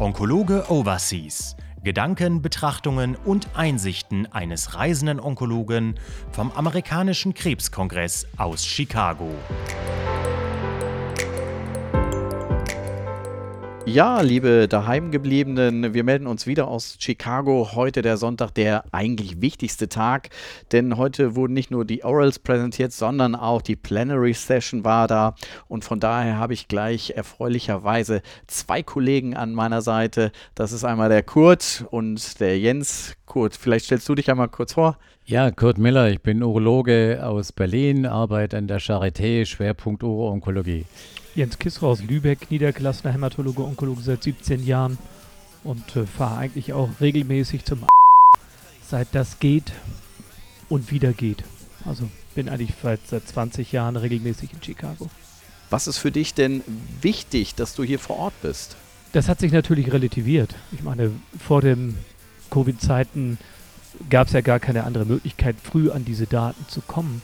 Onkologe Overseas. Gedanken, Betrachtungen und Einsichten eines reisenden Onkologen vom amerikanischen Krebskongress aus Chicago. Ja, liebe Daheimgebliebenen, wir melden uns wieder aus Chicago. Heute der Sonntag, der eigentlich wichtigste Tag, denn heute wurden nicht nur die Orals präsentiert, sondern auch die Plenary Session war da. Und von daher habe ich gleich erfreulicherweise zwei Kollegen an meiner Seite. Das ist einmal der Kurt und der Jens. Kurt, vielleicht stellst du dich einmal kurz vor. Ja, Kurt Miller, ich bin Urologe aus Berlin, arbeite an der Charité, Schwerpunkt Uro-Onkologie. Jens Kissler aus Lübeck, niedergelassener Hämatologe, Onkologe seit 17 Jahren und äh, fahre eigentlich auch regelmäßig zum seit das geht und wieder geht. Also bin eigentlich seit, seit 20 Jahren regelmäßig in Chicago. Was ist für dich denn wichtig, dass du hier vor Ort bist? Das hat sich natürlich relativiert. Ich meine, vor den Covid-Zeiten gab es ja gar keine andere Möglichkeit, früh an diese Daten zu kommen.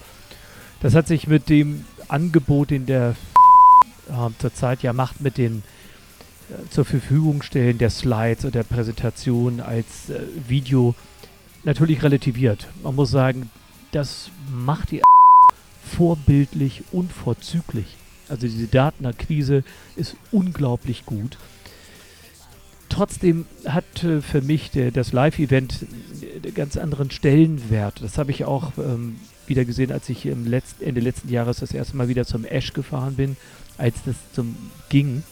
Das hat sich mit dem Angebot in der äh, zurzeit ja macht mit den äh, zur Verfügung stellen der Slides oder der Präsentation als äh, Video natürlich relativiert. Man muss sagen, das macht die vorbildlich und vorzüglich. Also diese Datenakquise ist unglaublich gut. Trotzdem hat äh, für mich der, das Live-Event einen ganz anderen Stellenwert. Das habe ich auch ähm, wieder gesehen, als ich im Letz Ende letzten Jahres das erste Mal wieder zum Ash gefahren bin als das zum ging.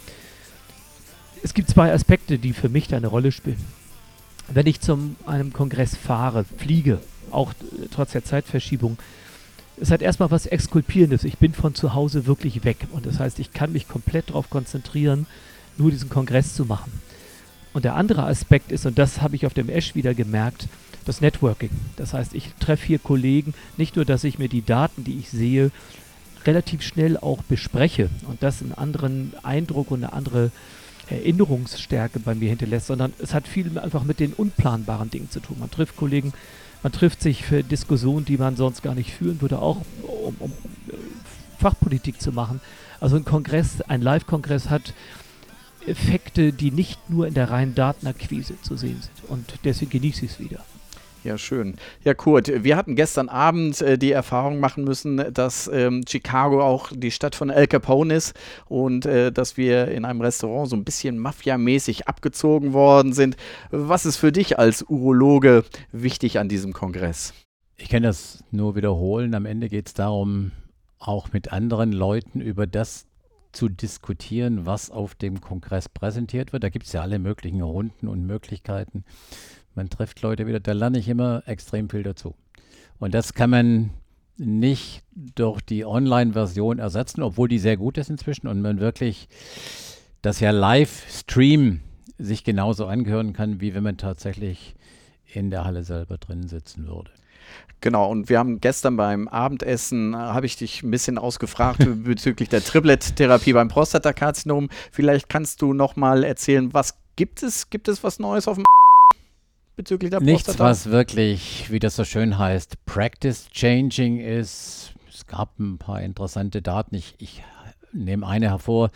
Es gibt zwei Aspekte, die für mich da eine Rolle spielen. Wenn ich zu einem Kongress fahre, fliege, auch trotz der Zeitverschiebung, es hat erstmal was Exkulpierendes. Ich bin von zu Hause wirklich weg. Und das heißt, ich kann mich komplett darauf konzentrieren, nur diesen Kongress zu machen. Und der andere Aspekt ist, und das habe ich auf dem Esch wieder gemerkt, das Networking. Das heißt, ich treffe hier Kollegen, nicht nur, dass ich mir die Daten, die ich sehe, relativ schnell auch bespreche und das einen anderen Eindruck und eine andere Erinnerungsstärke bei mir hinterlässt, sondern es hat viel einfach mit den unplanbaren Dingen zu tun. Man trifft Kollegen, man trifft sich für Diskussionen, die man sonst gar nicht führen würde, auch um, um äh, Fachpolitik zu machen. Also ein Kongress, ein Live-Kongress hat Effekte, die nicht nur in der reinen Datenakquise zu sehen sind. Und deswegen genieße ich es wieder. Ja, schön. Ja, Kurt, wir hatten gestern Abend äh, die Erfahrung machen müssen, dass ähm, Chicago auch die Stadt von El Capone ist und äh, dass wir in einem Restaurant so ein bisschen mafiamäßig abgezogen worden sind. Was ist für dich als Urologe wichtig an diesem Kongress? Ich kann das nur wiederholen. Am Ende geht es darum, auch mit anderen Leuten über das zu diskutieren, was auf dem Kongress präsentiert wird. Da gibt es ja alle möglichen Runden und Möglichkeiten man trifft Leute wieder, da lerne ich immer extrem viel dazu. Und das kann man nicht durch die Online-Version ersetzen, obwohl die sehr gut ist inzwischen und man wirklich das ja Live-Stream sich genauso angehören kann, wie wenn man tatsächlich in der Halle selber drin sitzen würde. Genau, und wir haben gestern beim Abendessen, äh, habe ich dich ein bisschen ausgefragt bezüglich der Triplet-Therapie beim Prostatakarzinom. Vielleicht kannst du noch mal erzählen, was gibt es? Gibt es was Neues auf dem bezüglich der Nichts, Prostata? was wirklich, wie das so schön heißt, Practice Changing ist. Es gab ein paar interessante Daten. Ich, ich nehme eine hervor.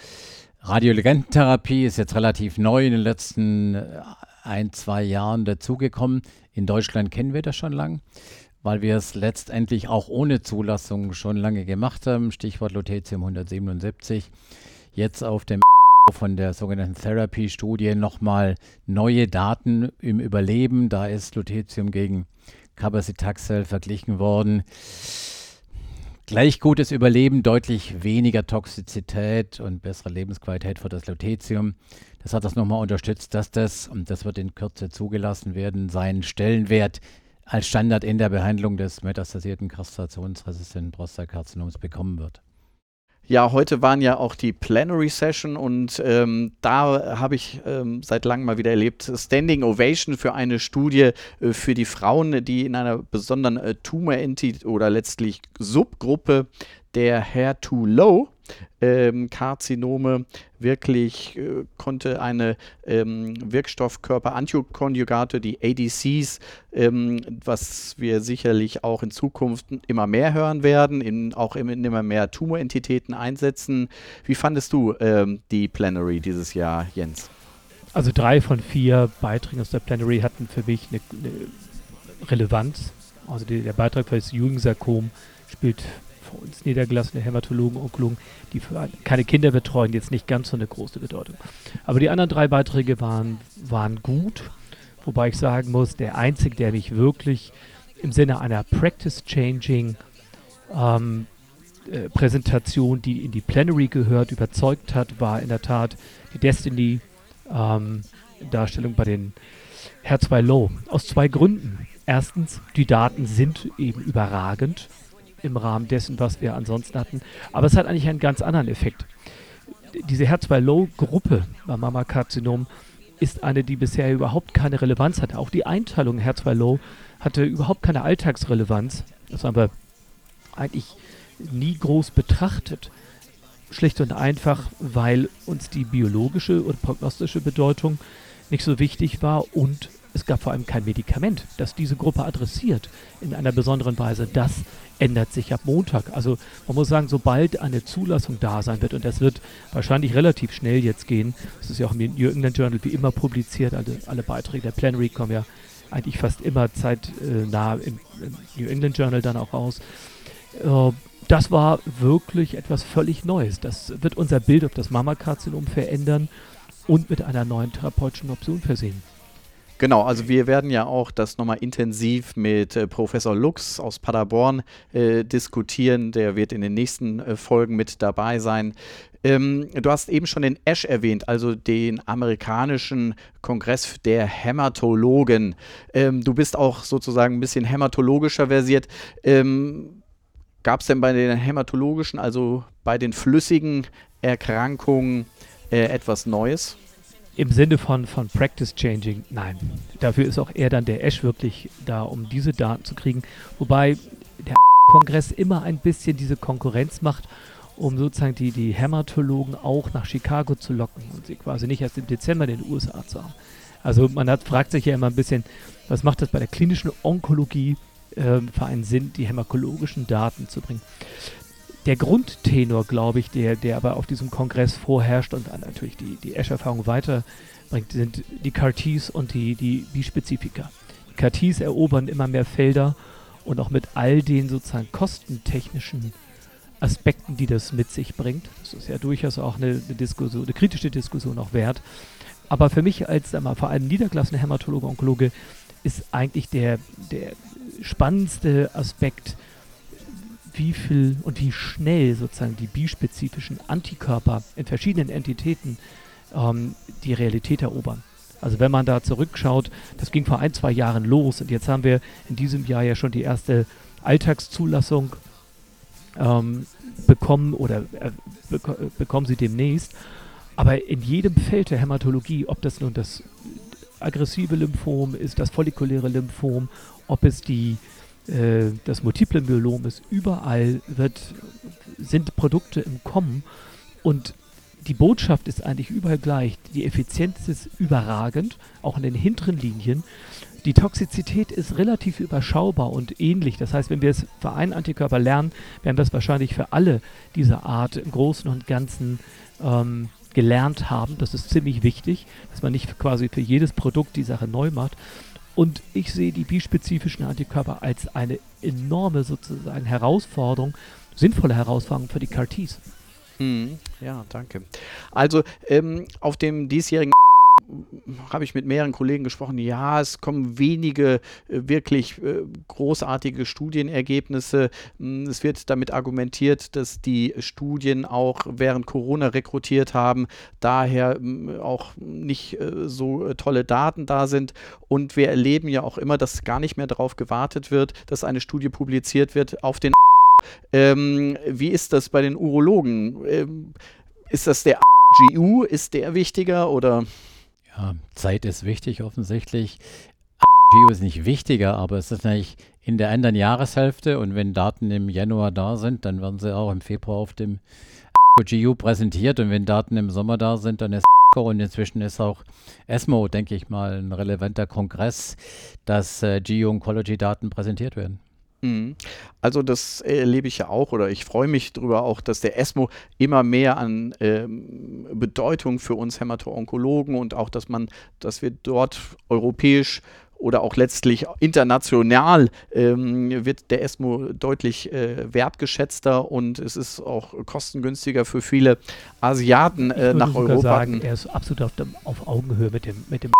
Radioligententherapie ist jetzt relativ neu in den letzten äh, ein, zwei Jahren dazugekommen. In Deutschland kennen wir das schon lang, weil wir es letztendlich auch ohne Zulassung schon lange gemacht haben. Stichwort Lutetium 177. Jetzt auf dem von der sogenannten Therapy-Studie nochmal neue Daten im Überleben. Da ist Lutetium gegen Cabazitaxel verglichen worden. Gleich gutes Überleben, deutlich weniger Toxizität und bessere Lebensqualität für das Lutetium. Das hat das nochmal unterstützt, dass das, und das wird in Kürze zugelassen werden, seinen Stellenwert als Standard in der Behandlung des metastasierten kastrationsresistenten Prostatakarzinoms bekommen wird. Ja, heute waren ja auch die Plenary Session und ähm, da habe ich ähm, seit langem mal wieder erlebt, Standing Ovation für eine Studie äh, für die Frauen, die in einer besonderen äh, Tumor-Entität oder letztlich Subgruppe der HER2-Low ähm, Karzinome wirklich äh, konnte eine ähm, Wirkstoffkörper-Antikonjugate, die ADCs, ähm, was wir sicherlich auch in Zukunft immer mehr hören werden, in, auch in, in immer mehr Tumorentitäten einsetzen. Wie fandest du ähm, die Plenary dieses Jahr, Jens? Also drei von vier Beiträgen aus der Plenary hatten für mich eine, eine Relevanz. Also die, der Beitrag für das Jugendsarkom spielt für uns niedergelassene Hämatologen, Onkologen, die für keine Kinder betreuen, jetzt nicht ganz so eine große Bedeutung. Aber die anderen drei Beiträge waren, waren gut, wobei ich sagen muss, der einzige, der mich wirklich im Sinne einer Practice-Changing ähm, äh, Präsentation, die in die Plenary gehört, überzeugt hat, war in der Tat die Destiny ähm, bei den Herz2 Low. Aus zwei Gründen. Erstens, die Daten sind eben überragend im Rahmen dessen, was wir ansonsten hatten. Aber es hat eigentlich einen ganz anderen Effekt. Diese HER2-Low-Gruppe beim Mammakarzinom ist eine, die bisher überhaupt keine Relevanz hatte. Auch die Einteilung HER2-Low hatte überhaupt keine Alltagsrelevanz. Das haben wir eigentlich nie groß betrachtet. Schlicht und einfach, weil uns die biologische und prognostische Bedeutung nicht so wichtig war und es gab vor allem kein Medikament, das diese Gruppe adressiert in einer besonderen Weise. Das ändert sich ab Montag. Also man muss sagen, sobald eine Zulassung da sein wird, und das wird wahrscheinlich relativ schnell jetzt gehen, das ist ja auch im New England Journal wie immer publiziert, alle, alle Beiträge der Plenary kommen ja eigentlich fast immer zeitnah im, im New England Journal dann auch raus. Äh, das war wirklich etwas völlig Neues. Das wird unser Bild auf das Mammakarzinom verändern und mit einer neuen therapeutischen Option versehen. Genau, also wir werden ja auch das nochmal intensiv mit äh, Professor Lux aus Paderborn äh, diskutieren. Der wird in den nächsten äh, Folgen mit dabei sein. Ähm, du hast eben schon den ASH erwähnt, also den amerikanischen Kongress der Hämatologen. Ähm, du bist auch sozusagen ein bisschen hämatologischer versiert. Ähm, Gab es denn bei den hämatologischen, also bei den flüssigen Erkrankungen, äh, etwas Neues? Im Sinne von, von Practice Changing, nein. Dafür ist auch eher dann der Ash wirklich da, um diese Daten zu kriegen. Wobei der Kongress immer ein bisschen diese Konkurrenz macht, um sozusagen die, die Hämatologen auch nach Chicago zu locken und sie quasi nicht erst im Dezember in den USA zu haben. Also man hat, fragt sich ja immer ein bisschen, was macht das bei der klinischen Onkologie ähm, für einen Sinn, die hämakologischen Daten zu bringen. Der Grundtenor, glaube ich, der, der aber auf diesem Kongress vorherrscht und natürlich die, die Ash-Erfahrung weiterbringt, sind die CAR-Ts und die, die Bispezifika. Die CAR-Ts erobern immer mehr Felder und auch mit all den sozusagen kostentechnischen Aspekten, die das mit sich bringt. Das ist ja durchaus auch eine, eine Diskussion, eine kritische Diskussion auch wert. Aber für mich als mal, vor allem niedergelassene Hämatologe, Onkologe, ist eigentlich der, der spannendste Aspekt, wie viel und wie schnell sozusagen die bispezifischen Antikörper in verschiedenen Entitäten ähm, die Realität erobern. Also wenn man da zurückschaut, das ging vor ein, zwei Jahren los und jetzt haben wir in diesem Jahr ja schon die erste Alltagszulassung ähm, bekommen oder äh, bek bekommen sie demnächst. Aber in jedem Feld der Hämatologie, ob das nun das aggressive Lymphom ist, das follikuläre Lymphom ob es die, äh, das multiple Myelom ist, überall wird, sind Produkte im Kommen und die Botschaft ist eigentlich überall gleich. Die Effizienz ist überragend, auch in den hinteren Linien. Die Toxizität ist relativ überschaubar und ähnlich. Das heißt, wenn wir es für einen Antikörper lernen, werden wir es wahrscheinlich für alle dieser Art im Großen und Ganzen ähm, gelernt haben. Das ist ziemlich wichtig, dass man nicht quasi für jedes Produkt die Sache neu macht. Und ich sehe die bispezifischen Antikörper als eine enorme sozusagen Herausforderung, sinnvolle Herausforderung für die CAR-Ts. Hm, ja, danke. Also ähm, auf dem diesjährigen habe ich mit mehreren Kollegen gesprochen, ja, es kommen wenige äh, wirklich äh, großartige Studienergebnisse. Hm, es wird damit argumentiert, dass die Studien auch während Corona rekrutiert haben, daher hm, auch nicht äh, so tolle Daten da sind. Und wir erleben ja auch immer, dass gar nicht mehr darauf gewartet wird, dass eine Studie publiziert wird auf den ähm, wie ist das bei den Urologen? Ähm, ist das der GU? Ist der wichtiger oder? Ja, Zeit ist wichtig offensichtlich. Geo ist nicht wichtiger, aber es ist natürlich in der anderen Jahreshälfte und wenn Daten im Januar da sind, dann werden sie auch im Februar auf dem GU präsentiert und wenn Daten im Sommer da sind, dann ist und inzwischen ist auch ESMO, denke ich mal, ein relevanter Kongress, dass äh, Geo-Oncology-Daten präsentiert werden. Mhm. Also das erlebe ich ja auch oder ich freue mich darüber auch, dass der ESMO immer mehr an ähm, Bedeutung für uns Hämato-Onkologen und auch, dass man, dass wir dort europäisch oder auch letztlich international ähm, wird der ESMO deutlich äh, wertgeschätzter und es ist auch kostengünstiger für viele Asiaten äh, nach Europa. Sagen, er ist absolut auf, dem, auf Augenhöhe mit dem, mit dem.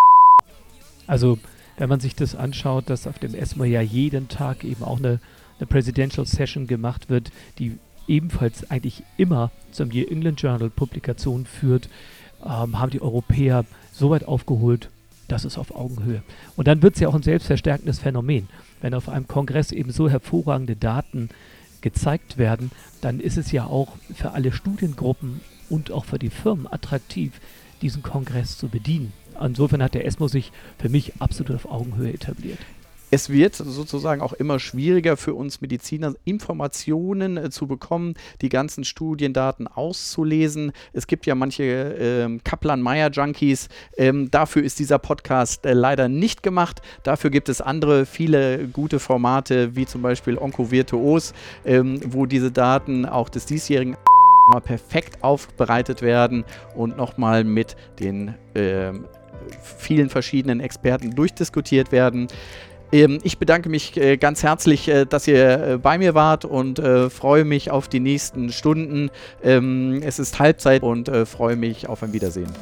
Also wenn man sich das anschaut, dass auf dem ESMO ja jeden Tag eben auch eine, eine Presidential Session gemacht wird, die ebenfalls eigentlich immer zum New England Journal Publikation führt, ähm, haben die Europäer so weit aufgeholt, das ist auf Augenhöhe. Und dann wird es ja auch ein selbstverstärkendes Phänomen. Wenn auf einem Kongress eben so hervorragende Daten gezeigt werden, dann ist es ja auch für alle Studiengruppen und auch für die Firmen attraktiv, diesen Kongress zu bedienen. Insofern hat der ESMO sich für mich absolut auf Augenhöhe etabliert. Es wird sozusagen auch immer schwieriger für uns Mediziner, Informationen äh, zu bekommen, die ganzen Studiendaten auszulesen. Es gibt ja manche äh, Kaplan-Meier-Junkies. Ähm, dafür ist dieser Podcast äh, leider nicht gemacht. Dafür gibt es andere, viele gute Formate, wie zum Beispiel Oncovirtuos, ähm, wo diese Daten auch des diesjährigen mal perfekt aufbereitet werden und nochmal mit den äh, vielen verschiedenen Experten durchdiskutiert werden. Ähm, ich bedanke mich äh, ganz herzlich, äh, dass ihr äh, bei mir wart und freue mich auf die nächsten Stunden. Ähm, es ist Halbzeit und freue mich auf ein Wiedersehen.